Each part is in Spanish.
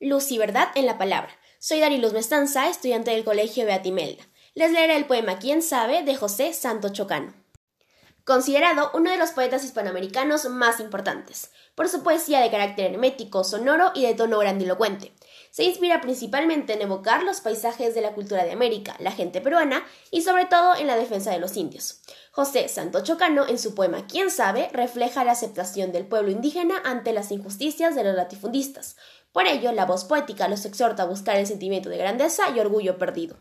Luz y verdad en la palabra. Soy Dariluz Mestanza, estudiante del Colegio Beatimelda. Les leeré el poema Quién sabe de José Santo Chocano. Considerado uno de los poetas hispanoamericanos más importantes, por su poesía de carácter hermético, sonoro y de tono grandilocuente. Se inspira principalmente en evocar los paisajes de la cultura de América, la gente peruana y sobre todo en la defensa de los indios. José Santo Chocano, en su poema Quién sabe, refleja la aceptación del pueblo indígena ante las injusticias de los latifundistas, por ello, la voz poética los exhorta a buscar el sentimiento de grandeza y orgullo perdido.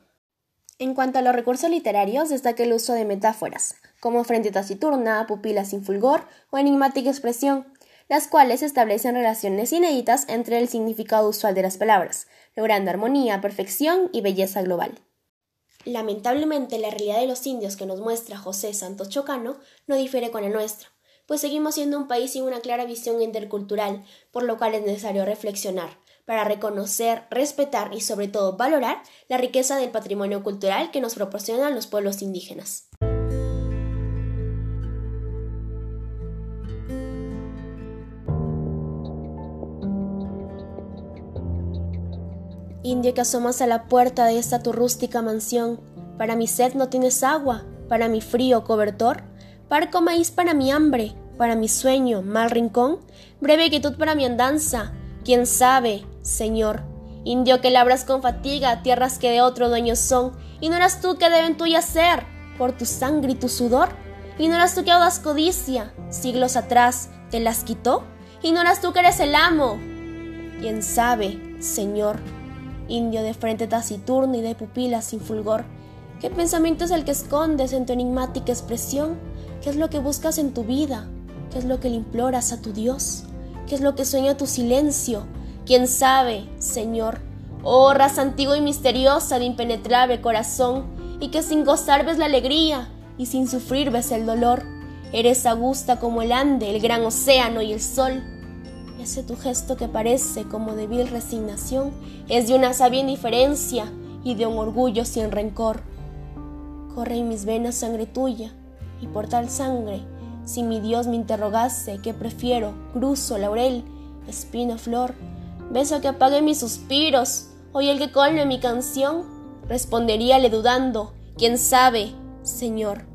En cuanto a los recursos literarios, destaca el uso de metáforas, como frente taciturna, pupila sin fulgor o enigmática expresión, las cuales establecen relaciones inéditas entre el significado usual de las palabras, logrando armonía, perfección y belleza global. Lamentablemente, la realidad de los indios que nos muestra José Santos Chocano no difiere con la nuestra pues seguimos siendo un país sin una clara visión intercultural, por lo cual es necesario reflexionar para reconocer, respetar y sobre todo valorar la riqueza del patrimonio cultural que nos proporcionan los pueblos indígenas. Indio que asomas a la puerta de esta tu rústica mansión, para mi sed no tienes agua, para mi frío cobertor, Parco maíz para mi hambre, para mi sueño, mal rincón, breve quietud para mi andanza. Quién sabe, Señor, indio que labras con fatiga tierras que de otro dueño son, y no eras tú que deben tuya ser, por tu sangre y tu sudor, y no eras tú que audaz codicia, siglos atrás, te las quitó, y no eras tú que eres el amo. Quién sabe, Señor, indio de frente taciturno y de pupilas sin fulgor, ¿qué pensamiento es el que escondes en tu enigmática expresión? ¿Qué es lo que buscas en tu vida? ¿Qué es lo que le imploras a tu Dios? ¿Qué es lo que sueña tu silencio? ¿Quién sabe, Señor? Oh raza antigua y misteriosa de impenetrable corazón, y que sin gozar ves la alegría y sin sufrir ves el dolor. Eres augusta como el Ande, el gran océano y el sol. Ese tu gesto que parece como de vil resignación es de una sabia indiferencia y de un orgullo sin rencor. Corre en mis venas sangre tuya, y por tal sangre, si mi Dios me interrogase qué prefiero, cruzo, laurel, espino, flor, beso que apague mis suspiros, hoy el que colme mi canción, responderíale dudando, quién sabe, Señor.